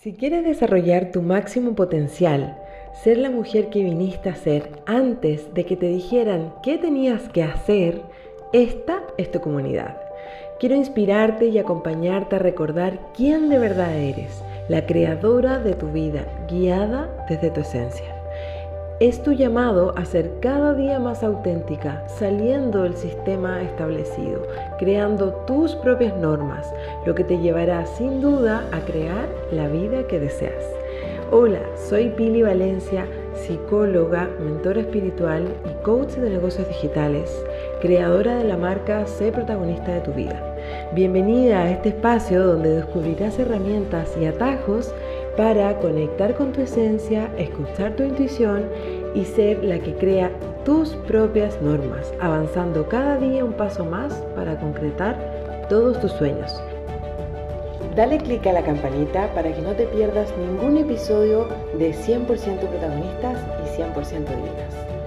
Si quieres desarrollar tu máximo potencial, ser la mujer que viniste a ser antes de que te dijeran qué tenías que hacer, esta es tu comunidad. Quiero inspirarte y acompañarte a recordar quién de verdad eres, la creadora de tu vida, guiada desde tu esencia. Es tu llamado a ser cada día más auténtica, saliendo del sistema establecido, creando tus propias normas, lo que te llevará sin duda a crear la vida que deseas. Hola, soy Pili Valencia, psicóloga, mentora espiritual y coach de negocios digitales, creadora de la marca Sé protagonista de tu vida. Bienvenida a este espacio donde descubrirás herramientas y atajos para conectar con tu esencia, escuchar tu intuición y ser la que crea tus propias normas, avanzando cada día un paso más para concretar todos tus sueños. Dale clic a la campanita para que no te pierdas ningún episodio de 100% protagonistas y 100% divinas.